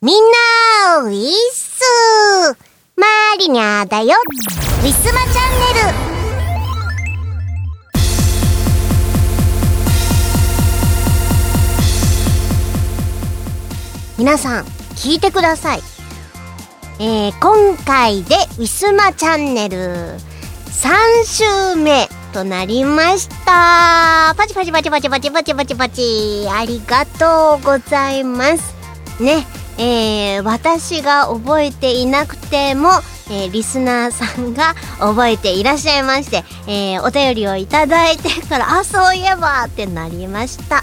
みんな、ウィッスマリニャだよウィスマチャンネル皆さん、聞いてください。えー、今回でウィスマチャンネル3週目となりました。パチパチパチパチパチパチパチパチ。ありがとうございます。ね、えー、私が覚えていなくても、えー、リスナーさんが覚えていらっしゃいまして、えー、お便りをいただいてから、あ、そういえばってなりました。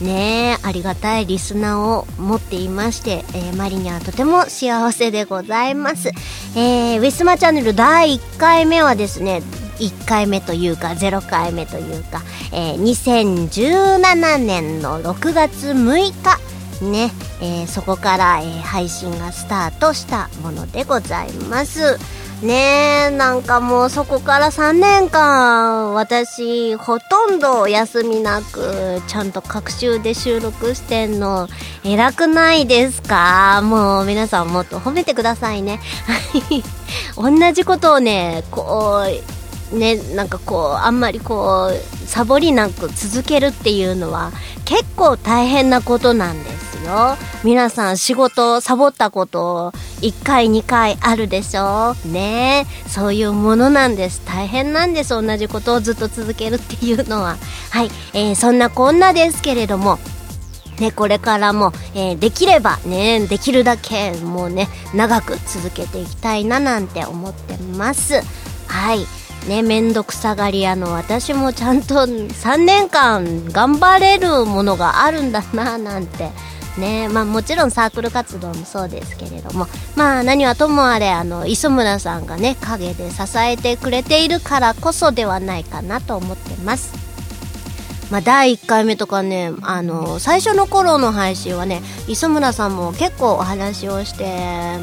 ねえ、ありがたいリスナーを持っていまして、えーマリニャはとても幸せでございます。えーウィスマチャンネル第1回目はですね、1回目というか0回目というか、えー2017年の6月6日、ね、えーそこから、えー配信がスタートしたものでございます。ねえ、なんかもうそこから3年間、私、ほとんど休みなく、ちゃんと各週で収録してんの、偉くないですか？もう皆さんもっと褒めてくださいね。同じことをね、こう、ね、なんかこう、あんまりこう、サボりなく続けるっていうのは、結構大変なことなんですよ。皆さん仕事サボったこと1回2回あるでしょ？うねえそういうものなんです大変なんです同じことをずっと続けるっていうのははい、えーそんなこんなですけれどもね、これからも、えーできればね、できるだけもうね、長く続けていきたいななんて思ってます。はい。ね、めんどくさがり屋の私もちゃんと3年間頑張れるものがあるんだななんて。ね。まあもちろんサークル活動もそうですけれども。まあ何はともあれあの磯村さんがね陰で支えてくれているからこそではないかなと思ってます。まあ、第1回目とかねあの最初の頃の配信はね磯村さんも結構お話をして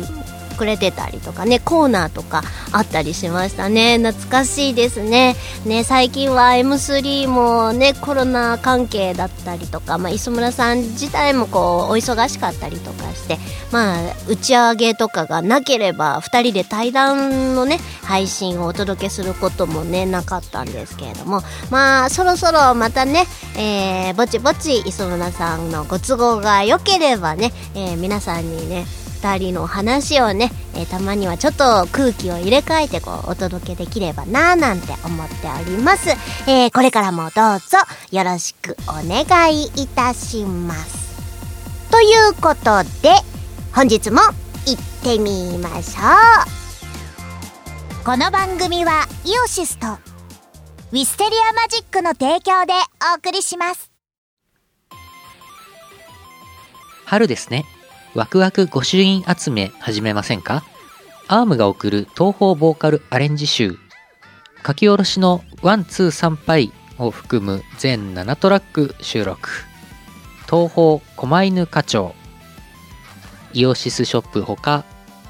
くれてたりとかねコーナーとかあったりしましたね。懐かしいですね。ね最近は M3 もねコロナ関係だったりとか、まあ、磯村さん自体もこうお忙しかったりとかしてまあ打ち上げとかがなければ2人で対談のね配信をお届けすることもねなかったんですけれどもまあそろそろまたね、えーぼちぼち磯村さんのご都合が良ければね、えー皆さんにね2人の話をね、えーたまにはちょっと空気を入れ替えてこうお届けできればなぁなんて思っております、えーこれからもどうぞよろしくお願いいたします。ということで本日も行ってみましょう。この番組はイオシスとウィステリアマジックの提供でお送りします。春ですね。ワクワク御朱印集め始めませんか？ ARM が送る東方ボーカルアレンジ集。書き下ろしの one、two、参拝を含む全7トラック収録。東方狛犬課長。 IOSYS ショップほか、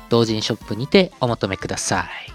同人ショップにてお求めください。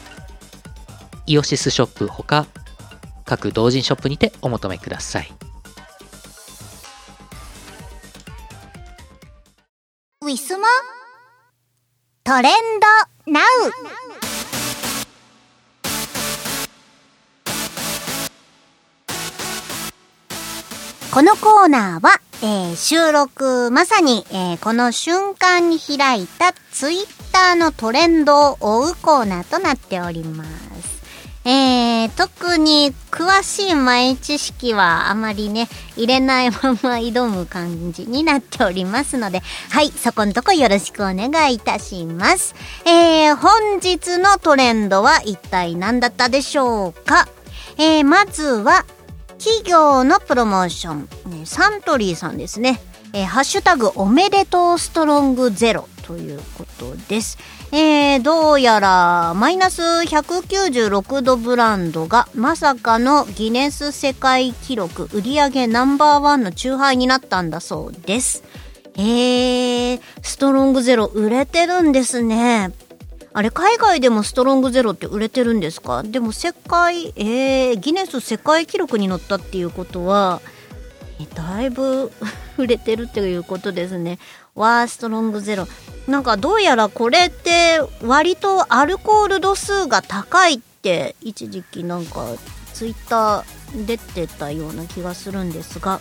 イオシスショップほか各同人ショップにてお求めください。ウィスマトレンドナウ。このコーナーは、えー、収録まさに、えー、この瞬間に開いたツイッターのトレンドを追うコーナーとなっております。えー、特に詳しい前知識はあまりね、入れないまま挑む感じになっておりますので、はい、そこのとこよろしくお願いいたします。えー、本日のトレンドは一体何だったでしょうか？えー、まずは、企業のプロモーション、ね、サントリーさんですね。えー、ハッシュタグおめでとうストロングゼロということです。えー、どうやらマイナス196度ブランドがまさかのギネス世界記録売上ナンバーワンのチューハイになったんだそうです。えー、ストロングゼロ売れてるんですね。あれ、海外でもストロングゼロって売れてるんですか？でも世界、えー、ギネス世界記録に乗ったっていうことは、だいぶ 売れてるっていうことですね。ワーストロングゼロ。なんかどうやらこれって割とアルコール度数が高いって一時期なんかツイッター出てたような気がするんですが、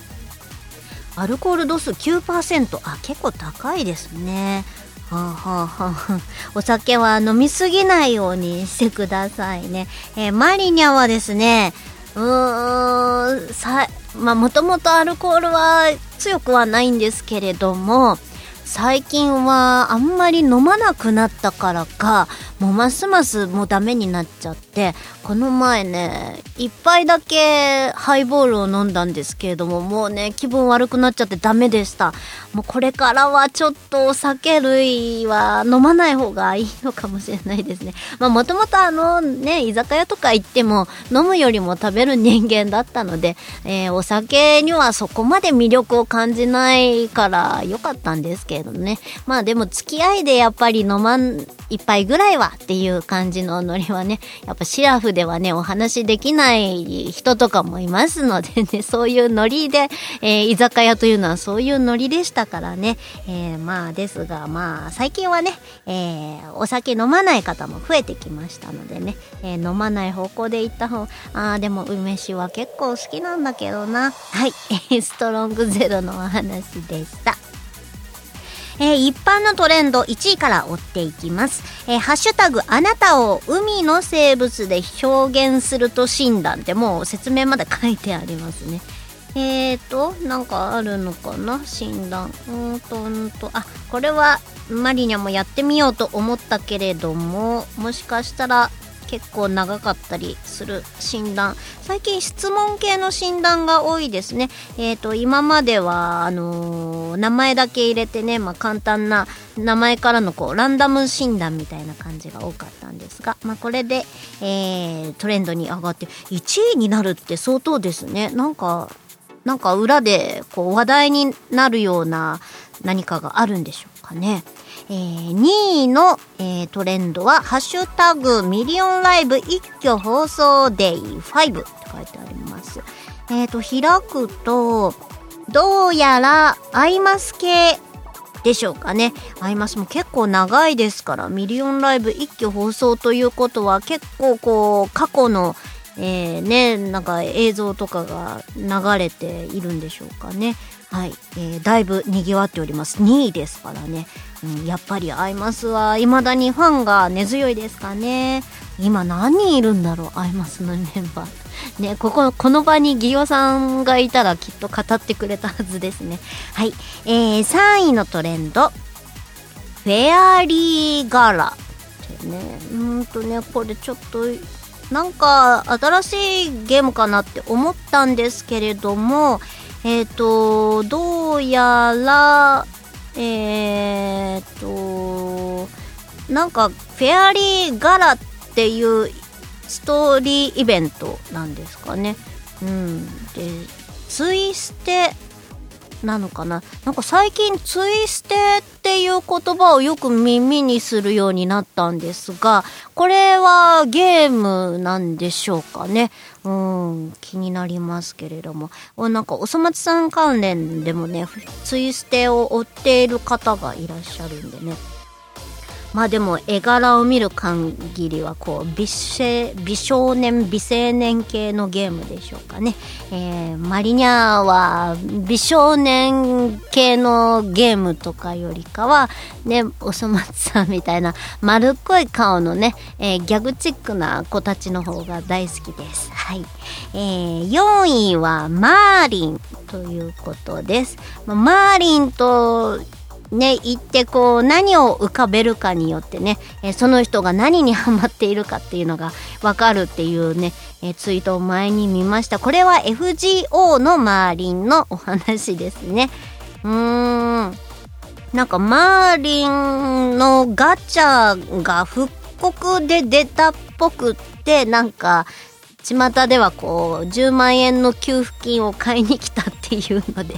アルコール度数9%。あ、結構高いですね。はあはあはあ、お酒は飲みすぎないようにしてくださいね。えー、マリニャはですね、うーん、さ、まあもともとアルコールは強くはないんですけれども、最近はあんまり飲まなくなったからかもうますますもうダメになっちゃってこの前ね一杯だけハイボールを飲んだんですけれどももうね気分悪くなっちゃってダメでした。もうこれからはちょっとお酒類は飲まない方がいいのかもしれないですね。まあもともとあのね居酒屋とか行っても飲むよりも食べる人間だったので、えー、お酒にはそこまで魅力を感じないから良かったんですけれどね。まあでも付き合いでやっぱり飲まん一杯ぐらいはっていう感じのノリはね、やっぱシラフではね、お話できない人とかもいますのでね、そういうノリで、えー、居酒屋というのはそういうノリでしたからね、えー、まあですが、まあ最近はね、えー、お酒飲まない方も増えてきましたのでね、え飲まない方向で行った方、ああ、でも梅酒は結構好きなんだけどな。はい、ストロングゼロのお話でした。えー、一般のトレンド1位から追っていきます。えー、ハッシュタグあなたを海の生物で表現すると診断ってもう説明まで書いてありますね。えーと、なんかあるのかな？診断。うんと、うんと、あ、これはマリニャもやってみようと思ったけれども、もしかしたら結構長かったりする診断。最近質問系の診断が多いですね。えっ、ー、と今まではあのー、名前だけ入れてね、まあ、簡単な名前からのこうランダム診断みたいな感じが多かったんですが、まあ、これで、えー、トレンドに上がって1位になるって相当ですね。なんかなんか裏でこう話題になるような何かがあるんでしょうかね。えー、2位の、えー、トレンドは、ハッシュタグミリオンライブ一挙放送デイ5って書いてあります。えっ、ー、と、開くと、どうやらアイマス系でしょうかね。アイマスも結構長いですから、ミリオンライブ一挙放送ということは結構こう、過去のえー、ね、なんか映像とかが流れているんでしょうかね。はい、えー、だいぶ賑わっております。2位ですからね。うん、やっぱりアイマスは未だにファンが根強いですかね。今何人いるんだろう、アイマスのメンバー。ね、ここ、この場にギオさんがいたらきっと語ってくれたはずですね。はい。えー、3位のトレンド。フェアリーガラ。ってね、うんとね、これちょっと、なんか新しいゲームかなって思ったんですけれども、えっ、ー、と、どうやら、えっ、ー、と、なんか、フェアリーガラっていうストーリーイベントなんですかね。うん。で、ツイステなのかななんか最近ツイステっていう言葉をよく耳にするようになったんですが、これはゲームなんでしょうかね。うん、気になりますけれども。なんかおそ松さん関連でもね、ツイステを追っている方がいらっしゃるんでね。まあでも絵柄を見る限りはこう美美少年美青年系のゲームでしょうかね、えー、マリニャーは美少年系のゲームとかよりかはねおそ松さんみたいな丸っこい顔のね、えー、ギャグチックな子たちの方が大好きです。はい、えー、4位はマーリンということです。まあマーリンとね、行ってこう何を浮かべるかによってね、えその人が何にハマっているかっていうのが わかるっていうね、えツイートを前に見ました。これは FGO のマーリンのお話ですね。うーん。なんかマーリンのガチャが復刻で出たっぽくって、なんか巷ではこう10万円の給付金を買いに来たていうので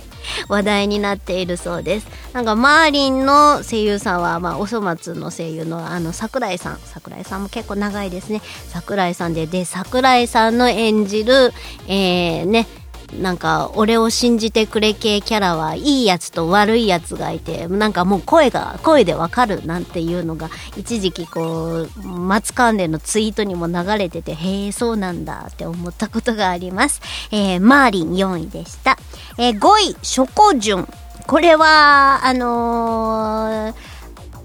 話題になっているそうです。なんかマーリンの声優さんは、まあ、おそ松の声優のあの桜井さん。桜井さんも結構長いですね。桜井さんでで桜井さんの演じるえー、ねなんか俺を信じてくれ系キャラはいいやつと悪いやつがいてなんかもう声が声でわかるなんていうのが一時期こう松関連のツイートにも流れててへえそうなんだって思ったことがあります、えー、マーリン4位でした、えー、5位ショコジュン。これはあのー、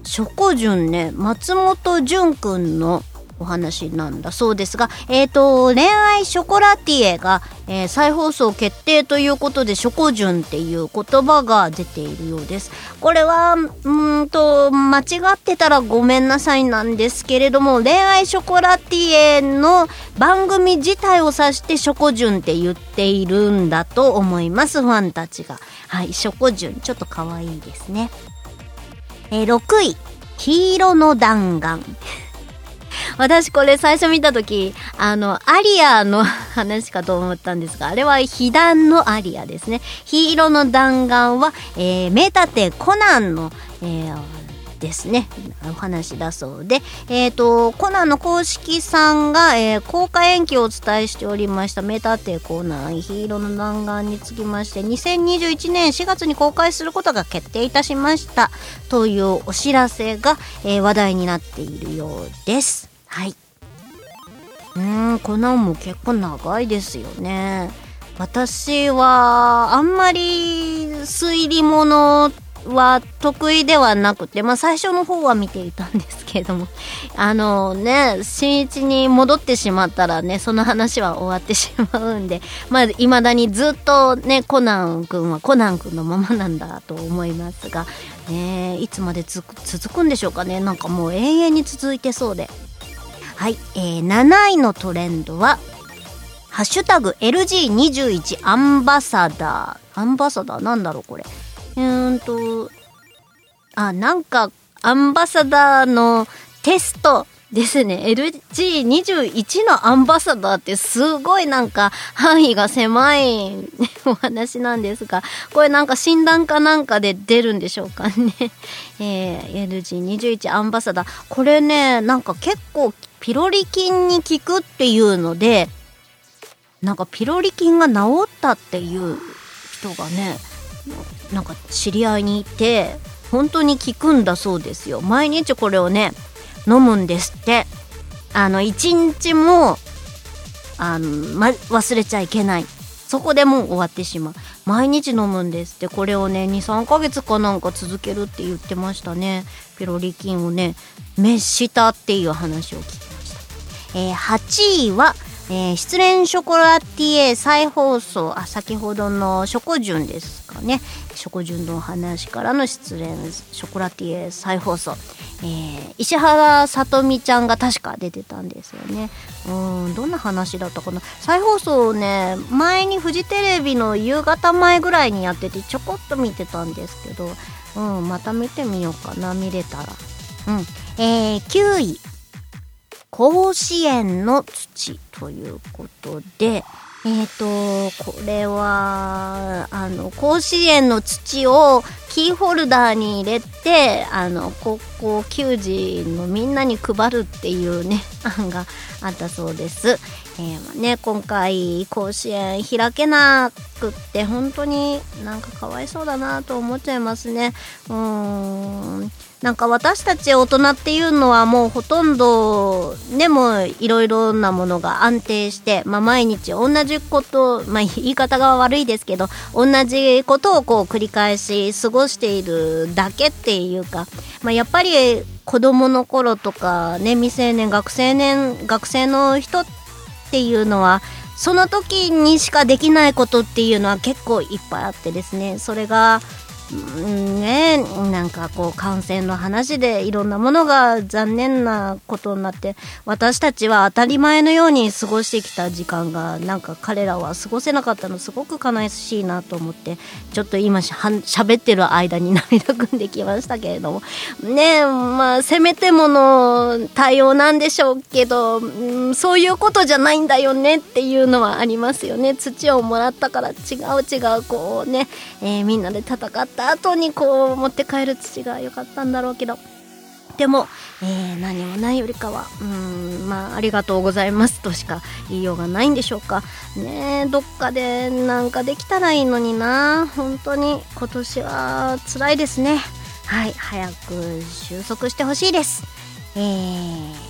ショコジュンね松本潤くんのお話なんだそうですが、えっ、ー、と、恋愛ショコラティエが、えー、再放送決定ということで、ショコジュンっていう言葉が出ているようです。これは、うんと、間違ってたらごめんなさいなんですけれども、恋愛ショコラティエの番組自体を指してショコジュンって言っているんだと思います、ファンたちが。はい、ショコジュン、ちょっと可愛いですね。えー、6位、黄色の弾丸。私これ最初見た時あのアリアの話かと思ったんですがあれは被弾のアリアですね。黄色の弾丸は、えー、名探偵コナンの、えーですね。お話だそうで、えーと、コナンの公式さんが、えー、公開延期をお伝えしておりました名探偵コナン。ヒーローの弾丸につきまして2021年4月に公開することが決定いたしましたというお知らせが、えー、話題になっているようです。はい。うんコナンも結構長いですよね。私はあんまり推理物は得意ではなくて、まあ最初の方は見ていたんですけれども、あのね、新一に戻ってしまったらね、その話は終わってしまうんで、まあ未だにずっとね、コナン君はコナン君のままなんだと思いますが、ね、いつまで続くんでしょうかね、なんかもう永遠に続いてそうで。はい、えー、7位のトレンドは、ハッシュタグ LG21 アンバサダー。アンバサダー？なんだろうこれ。うーんと、あ、なんか、アンバサダーのテストですね。LG21 のアンバサダーってすごいなんか範囲が狭い お話なんですが、これなんか診断かなんかで出るんでしょうかね。えー、LG21 アンバサダー。これね、なんか結構ピロリ菌に効くっていうので、なんかピロリ菌が治ったっていう人がね、なんか知り合いにいて、本当に効くんだそうですよ。毎日これをね、飲むんですって。あの、一日も、あの、ま、忘れちゃいけない。そこでもう終わってしまう。毎日飲むんですって。これをね、2、3ヶ月かなんか続けるって言ってましたね。ピロリ菌をね、滅したっていう話を聞き。えー、8位は、えー、失恋ショコラティエ再放送、あ、先ほどのショコジュンですかね。ショコジュンの話からの失恋ショコラティエ再放送。えー、石原さとみちゃんが確か出てたんですよね。うん、どんな話だったかな。再放送をね、前にフジテレビの夕方前ぐらいにやっててちょこっと見てたんですけど、うん、また見てみようかな、見れたら。うん。えー、9位。甲子園の土ということで、えっ、ー、と、これは、あの、甲子園の土をキーホルダーに入れて、あの、高校球児のみんなに配るっていうね、案があったそうです。えー、ね、今回甲子園開けなくって本当になんかかわいそうだなと思っちゃいますね。うーん。なんか私たち大人っていうのはもうほとんどでもいろいろなものが安定して、まあ、毎日同じこと、まあ、言い方が悪いですけど同じことをこう繰り返し過ごしているだけっていうか、まあ、やっぱり子供の頃とかね未成年学生年学生の人っていうのはその時にしかできないことっていうのは結構いっぱいあってですねそれがねなんかこう感染の話でいろんなものが残念なことになって私たちは当たり前のように過ごしてきた時間がなんか彼らは過ごせなかったのすごく悲しいなと思ってちょっと今しゃべってる間に涙ぐんできましたけれどもねまあせめてもの対応なんでしょうけど、うん、そういうことじゃないんだよねっていうのはありますよね。土をもらったから違う違うこうね、えー、みんなで戦ってった後にこう持って帰る土が良かったんだろうけど。でも、えー、何もないよりかはうんまあありがとうございますとしか言いようがないんでしょうか。ねどっかでなんかできたらいいのにな。本当に今年は辛いですね。はい早く収束してほしいです。えー、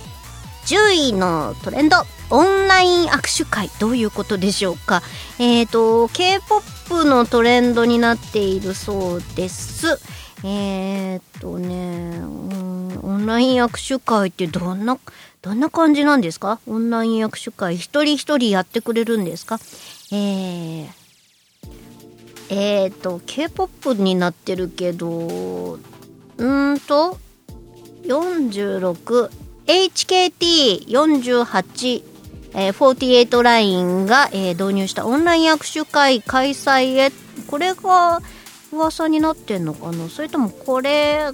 10位のトレンド。オンライン握手会どういうことでしょうか？えっ、ー、と K-POP のトレンドになっているそうです。えっ、ー、とね、うん、オンライン握手会ってどんなどんな感じなんですか？オンライン握手会一人一人やってくれるんですか？えー、えーと K-POP になってるけどうんと46 HKT48 えー、48ラインが、えー、導入したオンライン握手会開催へ。これが噂になってんのかな？それともこれ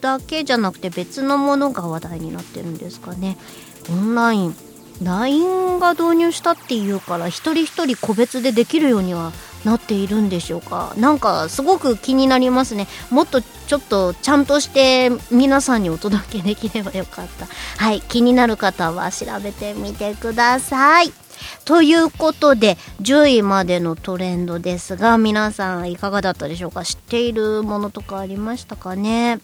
だけじゃなくて別のものが話題になってるんですかね？オンライン。LINE が導入したっていうから一人一人個別でできるようにはなっているんでしょうか？なんかすごく気になりますね。もっとちょっとちゃんとして皆さんにお届けできればよかった。はい気になる方は調べてみてください。ということで10位までのトレンドですが皆さんいかがだったでしょうか？知っているものとかありましたかね？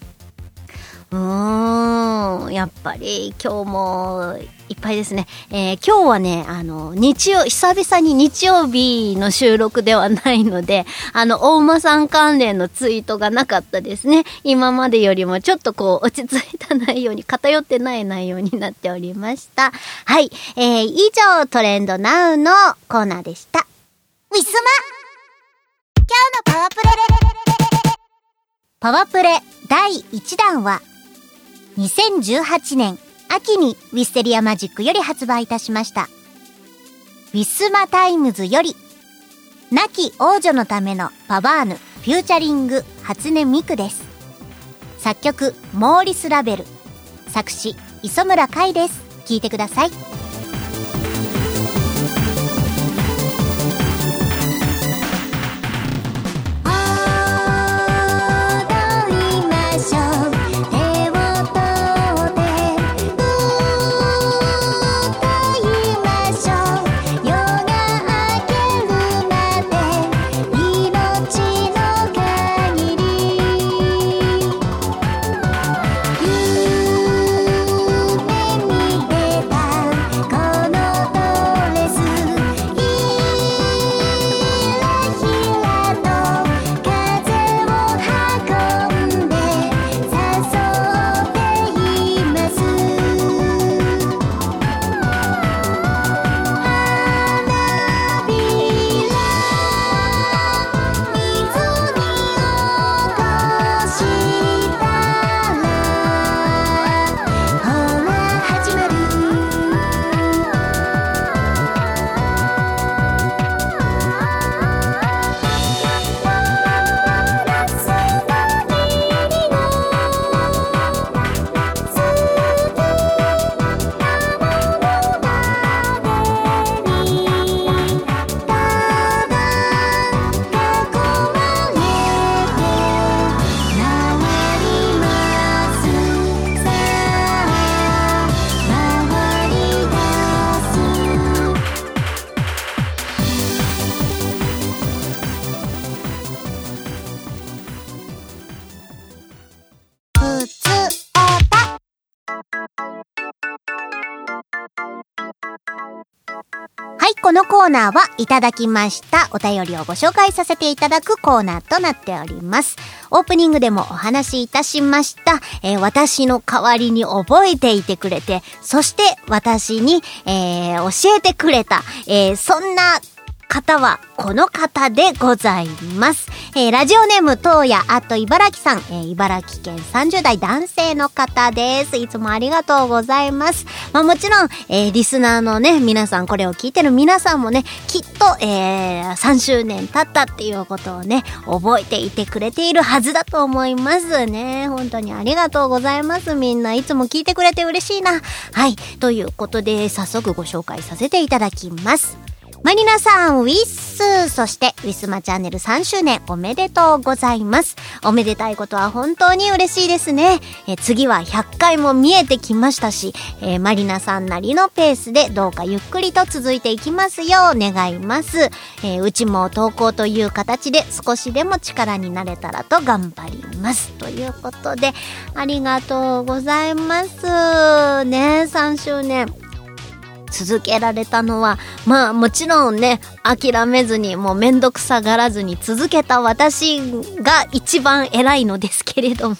うーん、やっぱり今日もいっぱいですね。えー、今日はね、あの、日曜、久々に日曜日の収録ではないので、あの、大間さん関連のツイートがなかったですね。今までよりもちょっとこう、落ち着いた内容に、偏ってない内容になっておりました。はい。えー、以上、トレンドナウのコーナーでした。ウィスマ今日のパワープレパワープレイ第1弾は、2018年秋にウィステリアマジックより発売いたしました。ウィスマタイムズより、亡き王女のためのパバーヌ、 featuring、初音ミクです。作曲、モーリス・ラベル。作詞、磯村海です。聴いてください。はい、ナーはいただきました。お便りをご紹介させていただくコーナーとなっております。オープニングでもお話しいたしました、えー私の代わりに覚えていてくれて、そして私に、えー教えてくれた、えーそんな方はこの方でございます。えーラジオネーム、東野あと茨城さん、えー茨城県30代男性の方です。いつもありがとうございます。まあもちろん、えーリスナーのね、皆さん、これを聞いてる皆さんもね、きっと、えー3周年経ったっていうことをね、覚えていてくれているはずだと思いますね。本当にありがとうございます。みんないつも聞いてくれて嬉しいな。はい。ということで、早速ご紹介させていただきます。マリナさん、ウィッスそして、ウィスマチャンネル3周年おめでとうございます。おめでたいことは本当に嬉しいですね。え次は100回も見えてきましたし、えーマリナさんなりのペースでどうかゆっくりと続いていきますよう願います。えーうちも投稿という形で少しでも力になれたらと頑張ります。ということで、ありがとうございます。ね、3周年。続けられたのは、まあもちろんね、諦めずに、もうめんどくさがらずに続けた私が一番偉いのですけれども。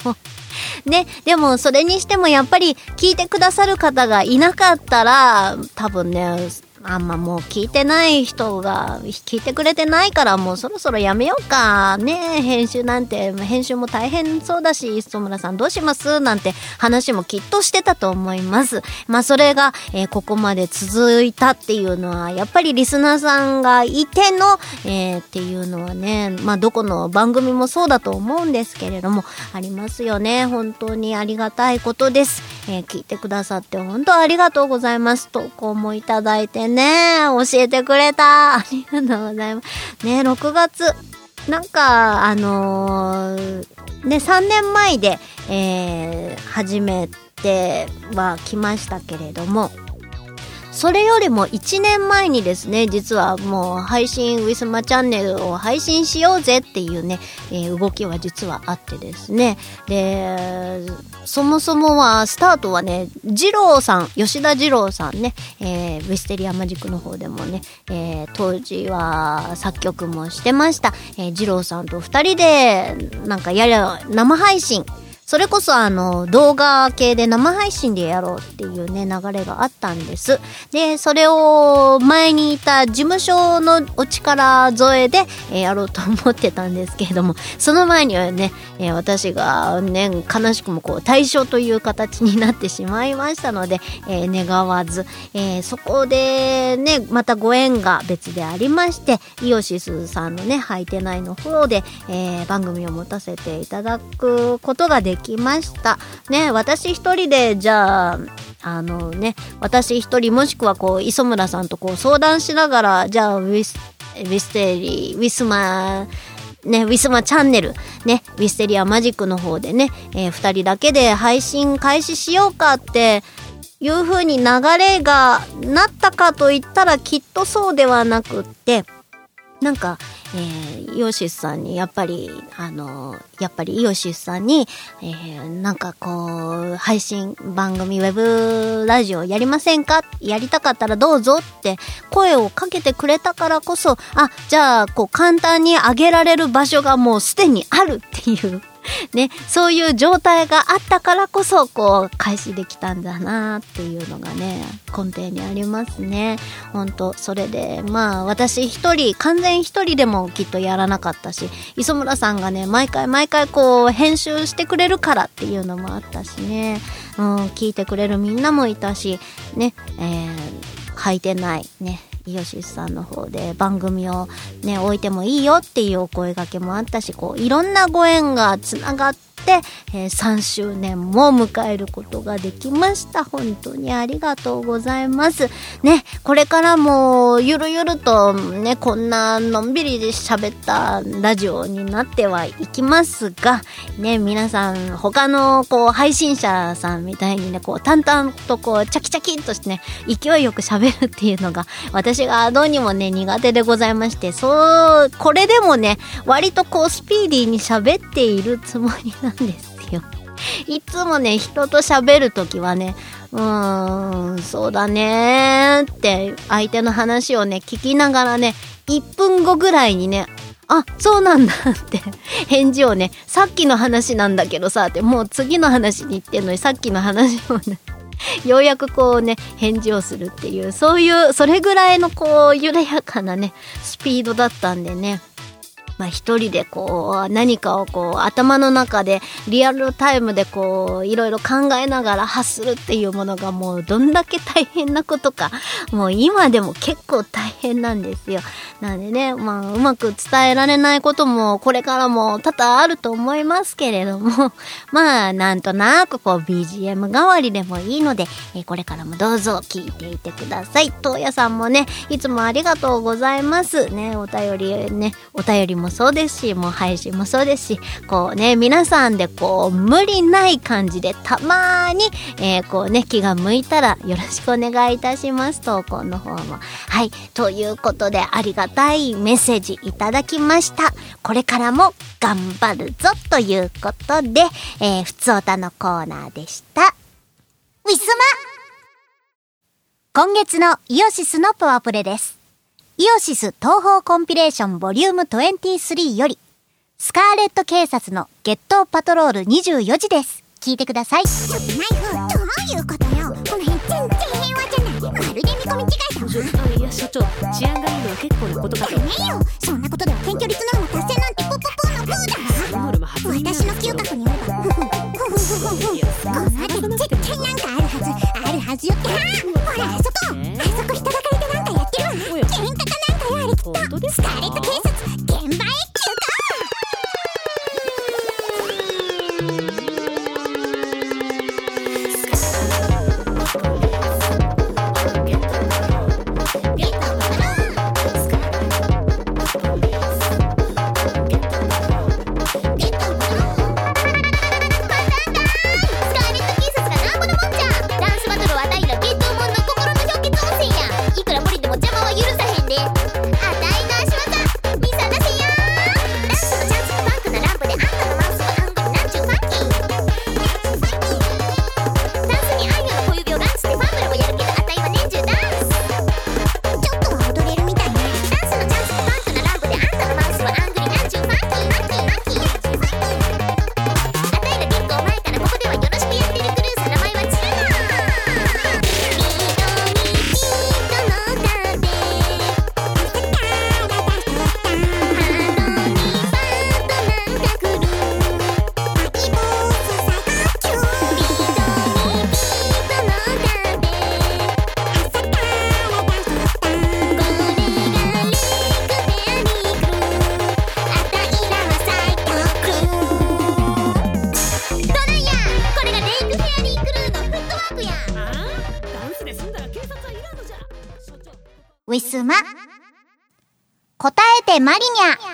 ね、でもそれにしてもやっぱり聞いてくださる方がいなかったら、多分ね、あんまもう聞いてない人が聞いてくれてないからもうそろそろやめようか。ね編集なんて、編集も大変そうだし、磯村さんどうします？なんて話もきっとしてたと思います。まあそれが、えーここまで続いたっていうのは、やっぱりリスナーさんがいての、えーっていうのはね、まあどこの番組もそうだと思うんですけれども、ありますよね。本当にありがたいことです。えー聞いてくださって本当ありがとうございます。投稿もいただいてね、ね教えてくれた。ありがとうございます。ね、6月、なんか、あのーね、3年前で、えー初めては来ましたけれども、それよりも1年前にですね、実はもう配信、ウィスマチャンネルを配信しようぜっていうね、えー動きは実はあってですね。で、そもそもは、スタートはね、二郎さん、吉田二郎さんね、えーウィステリアマジックの方でもね、えー当時は作曲もしてました。えー二郎さんと二人で、なんかやや生配信、それこそあの動画系で生配信でやろうっていうね流れがあったんです。で、それを前にいた事務所のお力添えで、えーやろうと思ってたんですけれども、その前にはね、えー私がね、悲しくもこう対象という形になってしまいましたので、えー願わず、えそこでね、またご縁が別でありまして、イオシスさんのね、はいてないの方で、え番組を持たせていただくことがでできました。ね、私一人で、じゃあ、あのね、私一人もしくはこう、磯村さんとこう相談しながら、じゃあ、ウィス、ウィステリー、ウィスマね、ウィスマチャンネル、ね、ウィステリアマジックの方でね、えー二人だけで配信開始しようかって、いう風に流れがなったかといったらきっとそうではなくって、なんか、えーイオシスさんに、やっぱり、あの、やっぱりイオシスさんに、えーなんかこう、配信番組、ウェブラジオやりませんか？やりたかったらどうぞって声をかけてくれたからこそ、あ、じゃあ、こう、簡単に上げられる場所がもうすでにあるっていう。ね、そういう状態があったからこそ、こう、開始できたんだなっていうのがね、根底にありますね。本当それで、まあ、私一人、完全一人でもきっとやらなかったし、磯村さんがね、毎回毎回こう、編集してくれるからっていうのもあったしね、うん、聞いてくれるみんなもいたし、ね、えー、履いてない、ね、イオシスさんの方で番組をね、置いてもいいよっていうお声がけもあったし、こう、いろんなご縁がつながって、えー3周年も迎えることができました。本当にありがとうございます。ね、これからもゆるゆるとね、こんなのんびりで喋ったラジオになってはいきますが、ね、皆さん、他のこう配信者さんみたいにね、こう淡々とこうチャキチャキっとしてね、勢いよく喋るっていうのが私がどうにもね、苦手でございまして、そう、これでもね、割とこうスピーディーに喋っているつもりなんんですよ。いつもね、人と喋るときはね、うーん、そうだねーって相手の話をね、聞きながらね、1分後ぐらいにね、あ、そうなんだって返事をね、さっきの話なんだけどさ、ってもう次の話に行ってんのにさっきの話をね、ようやくこうね、返事をするっていう、そういう、それぐらいのこう、緩やかなね、スピードだったんでね。まあ一人でこう何かをこう頭の中でリアルタイムでこういろいろ考えながら発するっていうものがもうどんだけ大変なことかもう今でも結構大変なんですよ。なんでね、まあうまく伝えられないこともこれからも多々あると思いますけれども まあなんとなくこう BGM 代わりでもいいので、えこれからもどうぞ聞いていてください。東野さんもね、いつもありがとうございます。ね、お便りね、お便りももそうですし、もう配信もそうですし、こうね、皆さんでこう、無理ない感じで、たまーに、えー、こうね、気が向いたらよろしくお願いいたします。投稿の方も。はい。ということで、ありがたいメッセージいただきました。これからも頑張るぞということで、えー、ふつおたのコーナーでした。ウィスマ今月のイオシスのパワープレです。イオシス東方コンピレーションボリューム23より、スカーレット警察のゲットパトロール24時です。聞いてください。ちょっとナイフ、どういうことよ。この辺全然平和じゃない。まるで見込み違いだわ。いや、所長、治安がいいのは結構なことかと。ねえよ。そんなこと では検挙率ノルマ達成なんてポポポーのプーだ。そのノルマ発私の嗅覚によれば、ふふふふふふふ。この辺り絶対なんかあるはず。あるはずよっては。てマリニャ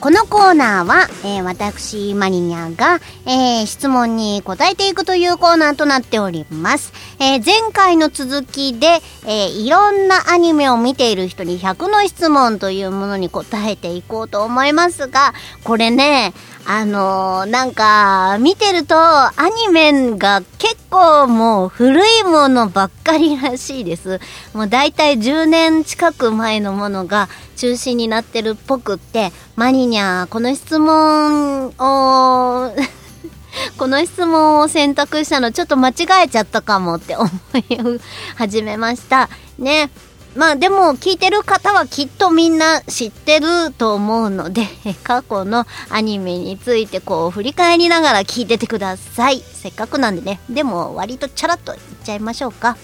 このコーナーは、えー、私、マリニャが、えー、質問に答えていくというコーナーとなっております。えー、前回の続きで、えいろんなアニメを見ている人に100の質問というものに答えていこうと思いますが、これね、あのー、なんか、見てると、アニメが結構もう古いものばっかりらしいです。もう大体10年近く前のものが中心になってるっぽくって、マニニャ、この質問をこの質問を選択したのちょっと間違えちゃったかもって思い始めました。ね。まあでも聞いてる方はきっとみんな知ってると思うので、過去のアニメについてこう振り返りながら聞いててください。せっかくなんでね。でも割とチャラッといっちゃいましょうか。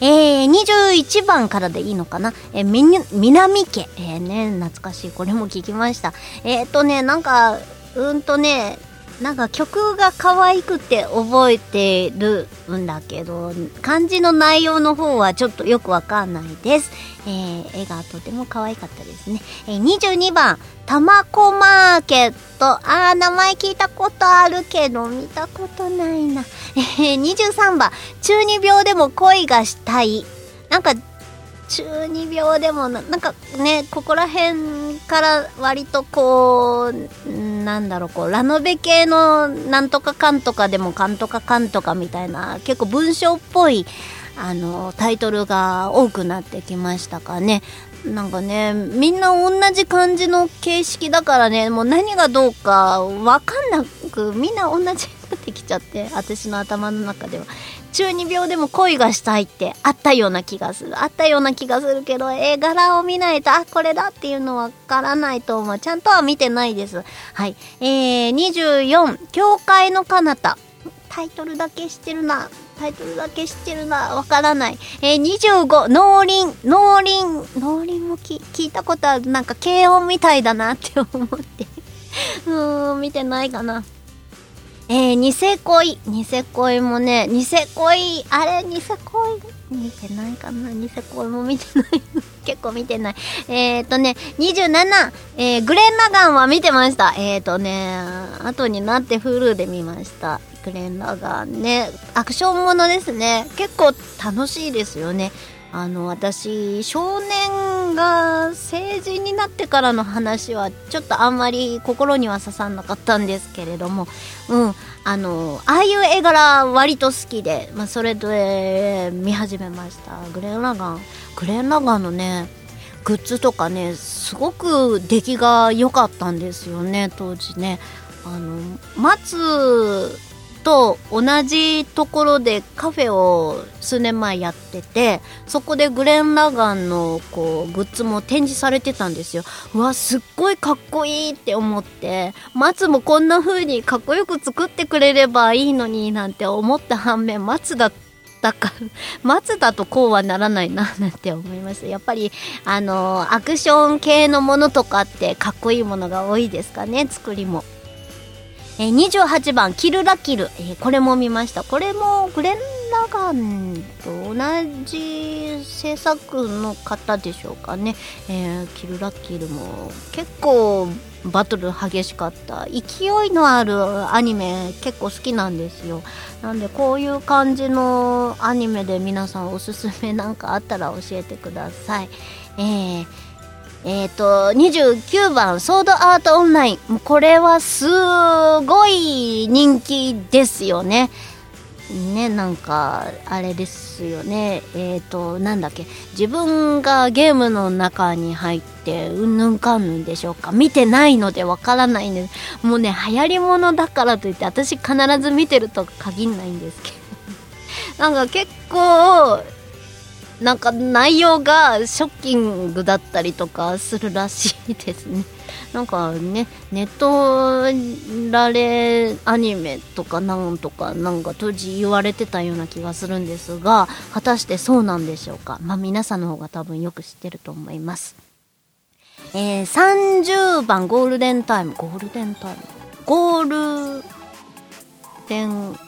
えー、21番からでいいのかな？えー、み、南家。えー、ね、懐かしい。これも聞きました。えっ、ー、とね、なんか、うんとね、なんか曲が可愛くて覚えてるんだけど、漢字の内容の方はちょっとよくわかんないです。えー、絵がとても可愛かったですね。えー、22番、たまこマーケット。あー、名前聞いたことあるけど、見たことないな。えー、23番、中二病でも恋がしたい。なんか、中二病でもな、んかね、ここら辺から割とこうなんだろうこうラノベ系のなんとかかんとかでもかんとかかんとかみたいな結構文章っぽいあのタイトルが多くなってきましたかね。なんかねみんな同じ感じの形式だからねもう何がどうか分かんなくみんな同じになってきちゃって私の頭の中では。中二病でも恋がしたいってあったような気がするあったような気がするけど絵柄を見ないとあこれだっていうのわからないと思う。ちゃんとは見てないです。はい。えー、24「教会の彼方」タイトルだけ知ってるな。タイトルだけ知ってるな。わからない。えー、25、農林、農林、農林もき聞いたことある。なんか軽音みたいだなって思って。うーん、見てないかな。えー、ニセ恋。ニセ恋もね、ニセ恋、あれ、ニセ恋、見てないかな？ニセ恋も見てない。結構見てない。えっ、ー、とね、27、えー、グレン・ラガンは見てました。えっ、ー、とね、後になって Hulu で見ました。グレン・ラガンね、アクションものですね。結構楽しいですよね。あの私少年が成人になってからの話はちょっとあんまり心には刺さんなかったんですけれどもうんあのああいう絵柄割と好きで、まあ、それで見始めました。グレン・ラガン。グレン・ラガンのねグッズとかねすごく出来が良かったんですよね当時ね。あの松と同じところでカフェを数年前やっててそこでグレン・ラガンのこうグッズも展示されてたんですよ。うわすっごいかっこいいって思って。松もこんな風にかっこよく作ってくれればいいのになんて思った反面松だったか 松だとこうはならないな なんて思いました。やっぱりあのアクション系のものとかってかっこいいものが多いですかね作りも。えー、28番、キルラキル。えー、これも見ました。これもグレン・ラガンと同じ制作の方でしょうかね。えー、キルラキルも結構バトル激しかった。勢いのあるアニメ結構好きなんですよ。なんでこういう感じのアニメで皆さんおすすめなんかあったら教えてください。えーえっ、ー、と、29番、ソードアートオンライン。これはすごい人気ですよね。ね、なんか、あれですよね。えっ、ー、と、なんだっけ。自分がゲームの中に入って、うんぬんかんぬんでしょうか。見てないのでわからないんです。もうね、流行り物だからといって、私必ず見てると限んないんですけど。なんか結構、なんか内容がショッキングだったりとかするらしいですね。なんかね、ネットられアニメとかなんとかなんか当時言われてたような気がするんですが、果たしてそうなんでしょうか？まあ皆さんの方が多分よく知ってると思います。えー、30番ゴールデンタイム。ゴールデンタイム？ゴールデン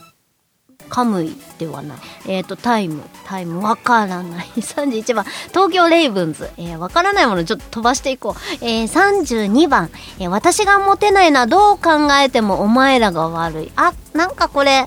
カムイではない。えっ、ー、と、タイム。タイムわからない。31番、東京レイブンズ。えー、わからないものちょっと飛ばしていこう。えー、32番、え、私がモテないのはどう考えてもお前らが悪い。あ、なんかこれ、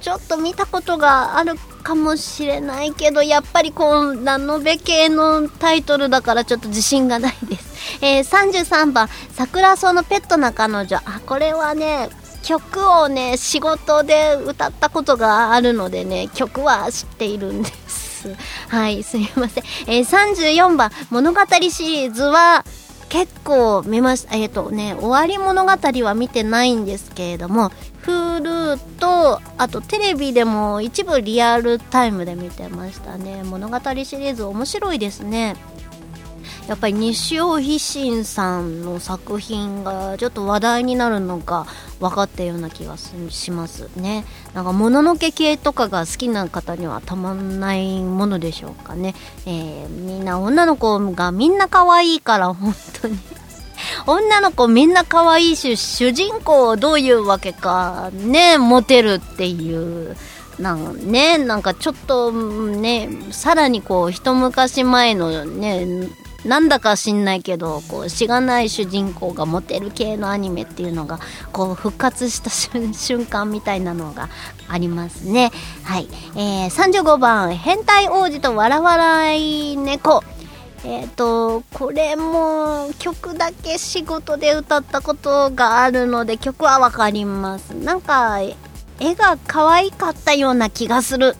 ちょっと見たことがあるかもしれないけど、やっぱりこう、ラノベ系のタイトルだからちょっと自信がないです。えー、33番、桜草のペットな彼女。あ、これはね、曲をね仕事で歌ったことがあるのでね曲は知っているんです。はいすいません、えー、34番物語シリーズは結構見ました。えっ、ー、とね終わり物語は見てないんですけれども Hulu とあとテレビでも一部リアルタイムで見てましたね。物語シリーズ面白いですね。やっぱり西尾維新さんの作品がちょっと話題になるのが分かったような気がしますね。なんかもののけ系とかが好きな方にはたまんないものでしょうかね、えー、みんな女の子がみんな可愛いから本当に。女の子みんな可愛いし主人公どういうわけかねモテるっていう。なんねなんかちょっとねさらにこう一昔前のねなんだか知んないけどこうしがない主人公がモテる系のアニメっていうのがこう復活した瞬間みたいなのがありますねはい、えー、35番「変態王子とわらわらい猫」えっ、と、これも曲だけ仕事で歌ったことがあるので曲はわかります。なんか、絵が可愛かったような気がする。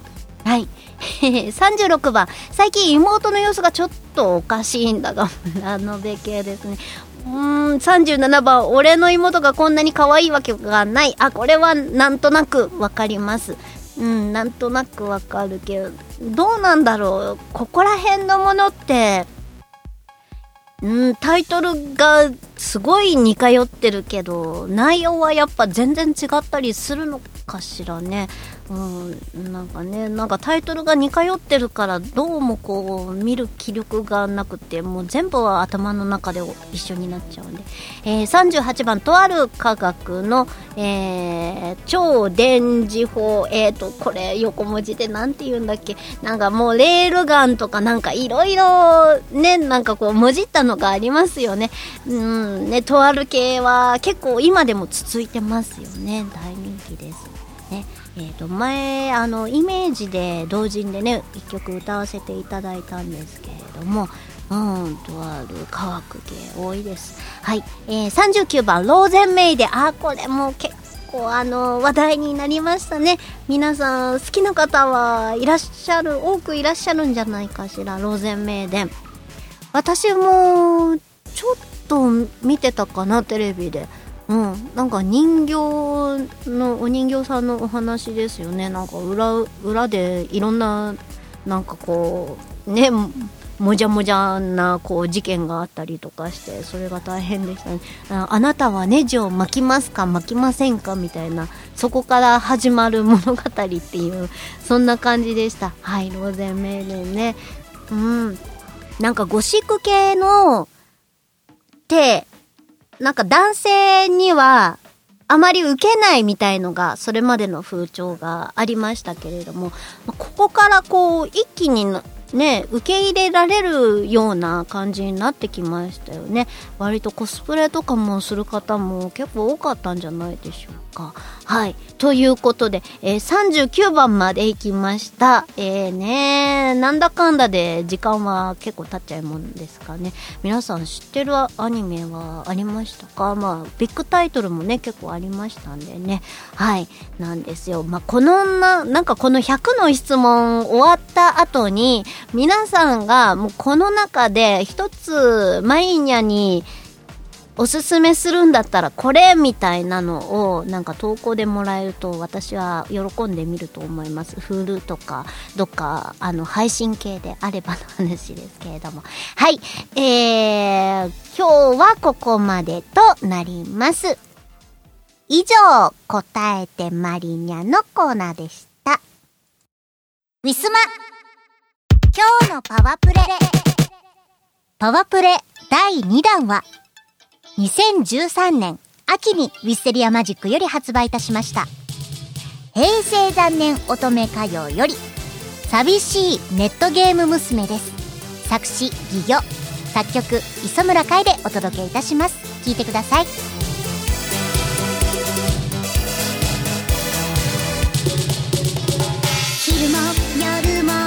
はい。36番。最近妹の様子がちょっとおかしいんだが、あのべ系ですね。うーん、37番。俺の妹がこんなに可愛いわけがない。あ、これはなんとなくわかります。うん、なんとなくわかるけど、どうなんだろう。ここら辺のものって、うん、タイトルがすごい似通ってるけど、内容はやっぱ全然違ったりするのかしらね。うん、なんかね、なんかタイトルが似通ってるから、どうもこう、見る気力がなくて、もう全部は頭の中で一緒になっちゃうんで。えー、38番、とある科学の、えー、超電磁法、えーと、これ横文字でなんて言うんだっけ？なんかもうレールガンとかなんかいろいろね、なんかこう、もじったのがありますよね。うん、ね、とある系は結構今でも続いてますよね。大人気です。ね。えー、と前あのイメージで同人でね1曲歌わせていただいたんですけれどもうんとある科学系多いですはい、えー、39番ローゼンメイであこれも結構あの話題になりましたね皆さん好きな方はいらっしゃる多くいらっしゃるんじゃないかしらローゼンメイで私もちょっと見てたかなテレビで。うん、なんか人形のお人形さんのお話ですよね。なんか裏裏でいろんななんかこうねもじゃもじゃなこう事件があったりとかしてそれが大変でしたね。あなたはネジを巻きますか巻きませんかみたいなそこから始まる物語っていうそんな感じでした。はいローゼンメールね。うん。なんかゴシック系のってなんか男性にはあまり受けないみたいのがそれまでの風潮がありましたけれどもここからこう一気にね受け入れられるような感じになってきましたよね。割とコスプレとかもする方も結構多かったんじゃないでしょうか。か。はい。ということで、えー、39番まで行きました。えーねなんだかんだで時間は結構経っちゃうもんですかね。皆さん知ってるアニメはありましたか？まあビッグタイトルもね結構ありましたんでね。はい。なんですよ。まあこのななんかこの100の質問終わった後に皆さんがもうこの中で一つマイニャにおすすめするんだったらこれみたいなのをなんか投稿でもらえると私は喜んでみると思います。Hulu とかどっかあの配信系であればの話ですけれども。はい。えー、今日はここまでとなります。以上、答えてマリニャのコーナーでした。ウィスマ今日のパワプレパワプレ第2弾は2013年秋にウィステリアマジックより発売いたしました。平成残念乙女歌謡より寂しいネットゲーム娘です。作詞義魚作曲磯村海でお届けいたします。聴いてください。昼も夜も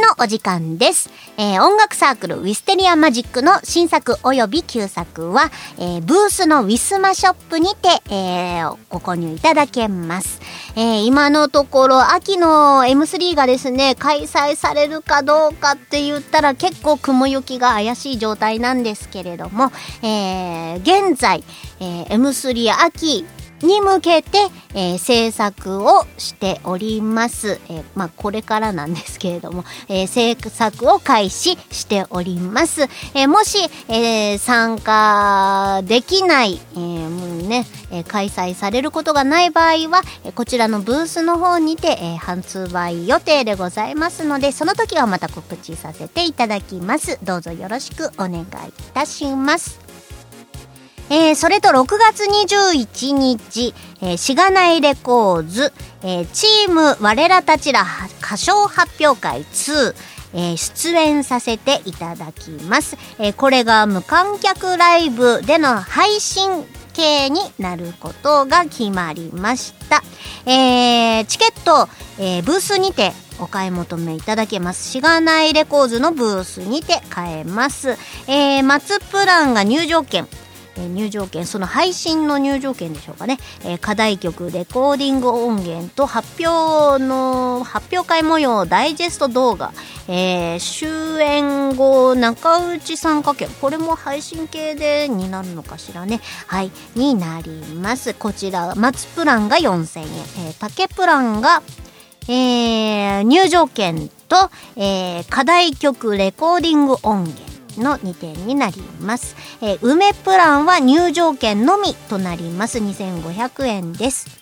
のお時間です。えー音楽サークルウィステリアマジックの新作及び旧作は、えーブースのウィスマショップにて、えーご購入いただけます。えー今のところ秋の M3 がですね、開催されるかどうかって言ったら結構雲行きが怪しい状態なんですけれども、えー現在、えー M3 秋に向けて、えー制作をしております。えーまあ、これからなんですけれども、えー制作を開始しております。えもし、え参加できない、えもうね、え開催されることがない場合は、えこちらのブースの方にて、えー発売予定でございますので、その時はまた告知させていただきます。どうぞよろしくお願いいたします。えーそれと6月21日、えーしがないレコーズ、えーチーム我らたちら歌唱発表会2、えー出演させていただきます、えーこれが無観客ライブでの配信系になることが決まりました、えーチケット、えーブースにてお買い求めいただけます。しがないレコーズのブースにて買えます。えー、松プランが入場券。え入場券その配信の入場券でしょうかね、えー課題曲レコーディング音源と発表の発表会模様ダイジェスト動画、えー終演後中内参加券これも配信系でになるのかしらね。はいになります。こちら松プランが4000円、えー竹プランがえー入場券と、えー課題曲レコーディング音源。の2点になります、えー梅プランは入場券のみとなります。2500円です。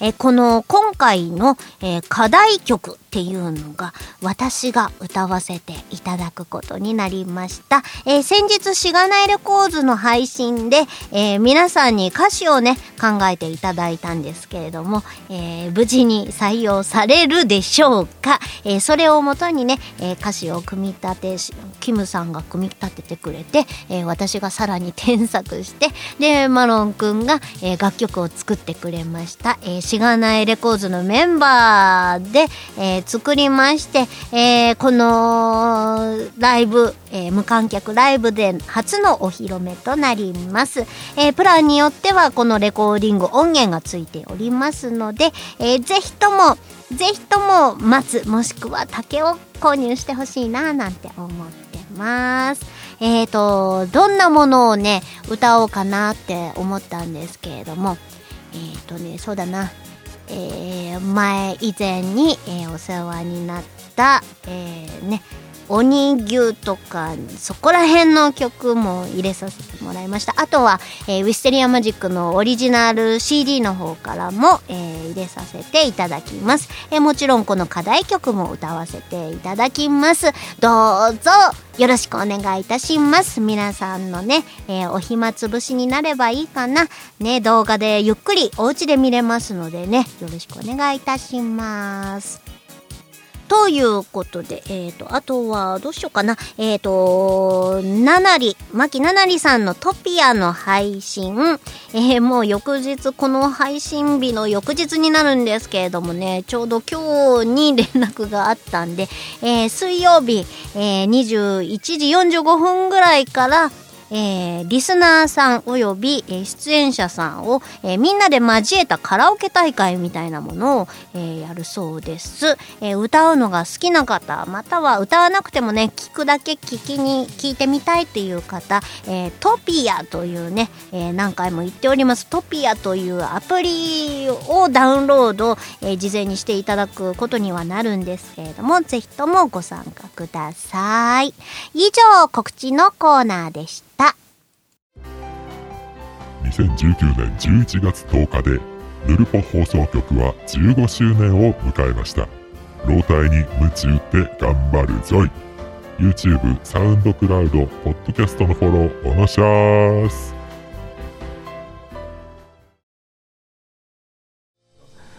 えこの今回の、え課題曲っていうのが私が歌わせていただくことになりました。え先日しがないレコーズの配信で、えー皆さんに歌詞をね考えていただいたんですけれども、え無事に採用されるでしょうか、えそれをもとにね、え歌詞を組み立てしキムさんが組み立ててくれて、え私がさらに添削してでマロンくんが、え楽曲を作ってくれました、えしがないレコーズのメンバーで、えー作りまして、えーこのライブ、えー無観客ライブで初のお披露目となります、えプランによってはこのレコーディング音源がついておりますので、えーぜひともぜひとも松もしくは竹を購入してほしいななんて思ってます。えーと、どんなものをね、歌おうかなって思ったんですけれども、えーとね、そうだな、えー前以前に、えーお世話になった、えーね、鬼牛とかそこら辺の曲も入れさせてもらいました。あとは、えーウィステリアマジックのオリジナル CD の方からも、えー入れさせていただきます、えーもちろんこの課題曲も歌わせていただきます。どうぞよろしくお願いいたします。皆さんのね、えお暇つぶしになればいいかな。ね動画でゆっくりお家で見れますのでねよろしくお願いいたします。ということで、えっ、と、あとは、どうしようかな。えっ、と、ななり、まきななりさんのトピアの配信、えーもう翌日、この配信日の翌日になるんですけれどもね、ちょうど今日に連絡があったんで、えー水曜日、えー21時45分ぐらいから、えーリスナーさんおよび、えー出演者さんを、えーみんなで交えたカラオケ大会みたいなものを、えーやるそうです、えー歌うのが好きな方または歌わなくてもね聞くだけ聞きに聞いてみたいっていう方、えートピアというね、えー何回も言っております。トピアというアプリをダウンロード、えー事前にしていただくことにはなるんですけれどもぜひともご参加ください。以上告知のコーナーでした。2019年11月10日でヌルポ放送局は15周年を迎えました。老体に夢中で頑張るぞい。YouTube、サウンドクラウド、ポッドキャストのフォローおのしゃーす。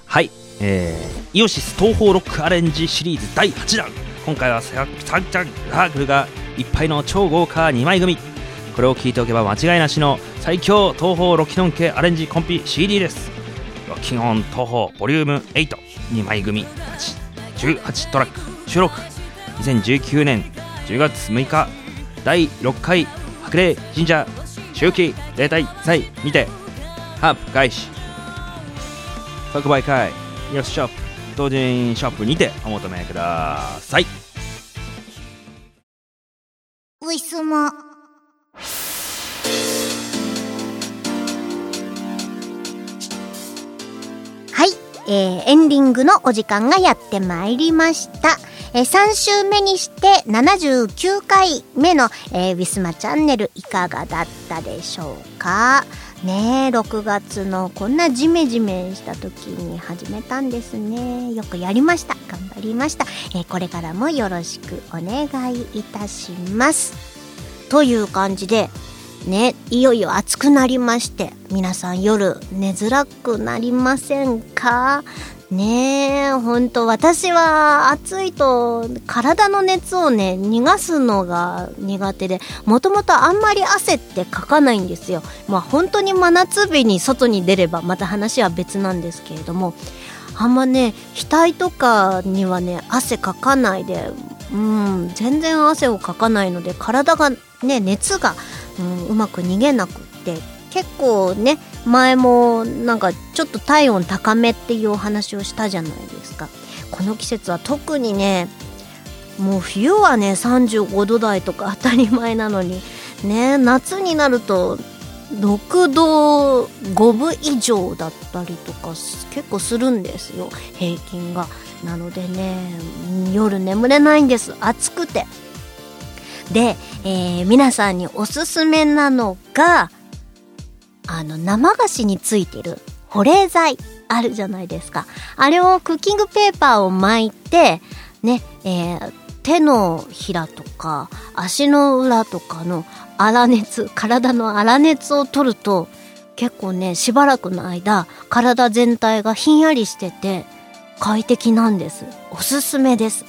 はい、えー、イオシス東方ロックアレンジシリーズ第8弾。今回はササンチャンサークルがいっぱいの超豪華2枚組。これを聞いておけば間違いなしの最強東方ロキノン系アレンジコンピ CD です。ロキンオン東方ボリューム82枚組18トラック収録。2019年10月6日第6回白麗神社秋季例大祭にてハープ開始即売会。イオシショップ同人ショップにてお求めください。エンディングのお時間がやってまいりました。えー3週目にして79回目の、えーウィスマチャンネルいかがだったでしょうか？ねえ、6月のこんなジメジメした時に始めたんですね。よくやりました。頑張りました。えーこれからもよろしくお願いいたします。という感じで、ね、いよいよ暑くなりまして、皆さん夜寝づらくなりませんか？ねえ、ほんと私は暑いと体の熱をね、逃がすのが苦手で、もともとあんまり汗ってかかないんですよ。まあ本当に真夏日に外に出ればまた話は別なんですけれども、あんまね、額とかにはね、汗かかないで、うん、全然汗をかかないので、体がね、熱が、うん、うまく逃げなくって、結構ね、前もなんかちょっと体温高めっていうお話をしたじゃないですか。この季節は特にね、もう冬はね、35度台とか当たり前なのに、ね、夏になると6度5分以上だったりとか結構するんですよ。平均が。なのでね夜眠れないんです。暑くて。で、えー皆さんにおすすめなのがあの生菓子についてる保冷剤あるじゃないですか。あれをクッキングペーパーを巻いてね、えー手のひらとか足の裏とかの粗熱体の粗熱を取ると結構ねしばらくの間体全体がひんやりしてて快適なんです。おすすめです。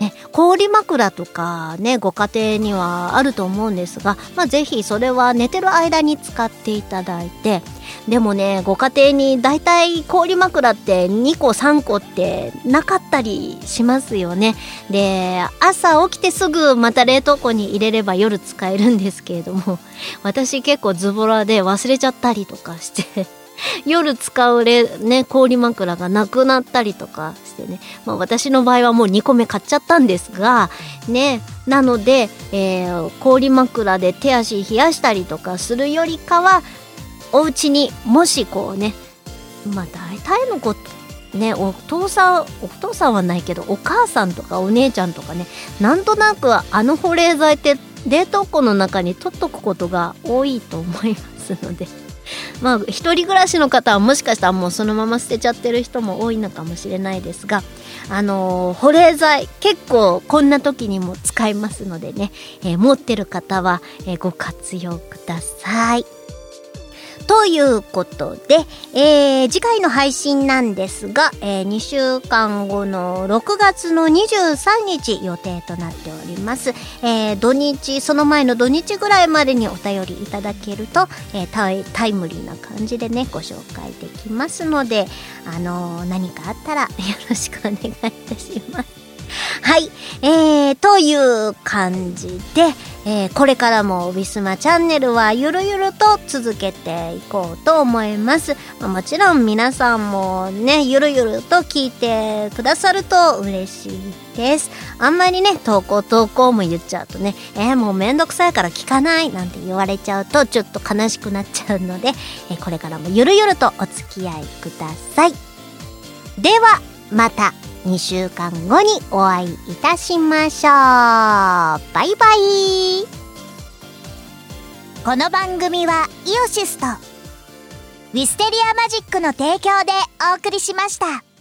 ね、氷枕とかね、ご家庭にはあると思うんですが、まあ、ぜひそれは寝てる間に使っていただいて、でもね、ご家庭にだいたい氷枕って2個3個ってなかったりしますよね。で、朝起きてすぐまた冷凍庫に入れれば夜使えるんですけれども、私結構ズボラで忘れちゃったりとかして、夜使うれ、ね、氷枕がなくなったりとかしてね。まあ私の場合はもう2個目買っちゃったんですが、ね、なので、えー氷枕で手足冷やしたりとかするよりかは、お家にもしこうね、まあ大体のこと、ね、お父さん、お父さんはないけど、お母さんとかお姉ちゃんとかね、なんとなくあの保冷剤って冷凍庫の中に取っとくことが多いと思いますので。まあ一人暮らしの方はもしかしたらもうそのまま捨てちゃってる人も多いのかもしれないですがあのー保冷剤結構こんな時にも使いますのでね、えー持ってる方は、えーご活用ください。ということで、えー次回の配信なんですが、え2週間後の6月の23日予定となっております。えー土日、その前の土日ぐらいまでにお便りいただけると、えータイタイムリーな感じでね、ご紹介できますので、あのー何かあったらよろしくお願いいたします。はい。えー、という感じで、えーこれからもウィスマチャンネルはゆるゆると続けていこうと思います。まあもちろん皆さんもね、ゆるゆると聞いてくださると嬉しいです。あんまりね、投稿投稿も言っちゃうとね、えーもうめんどくさいから聞かないなんて言われちゃうとちょっと悲しくなっちゃうので、えーこれからもゆるゆるとお付き合いください。では、また2週間後にお会いいたしましょう。バイバイ。この番組はイオシスとウィステリアマジックの提供でお送りしました。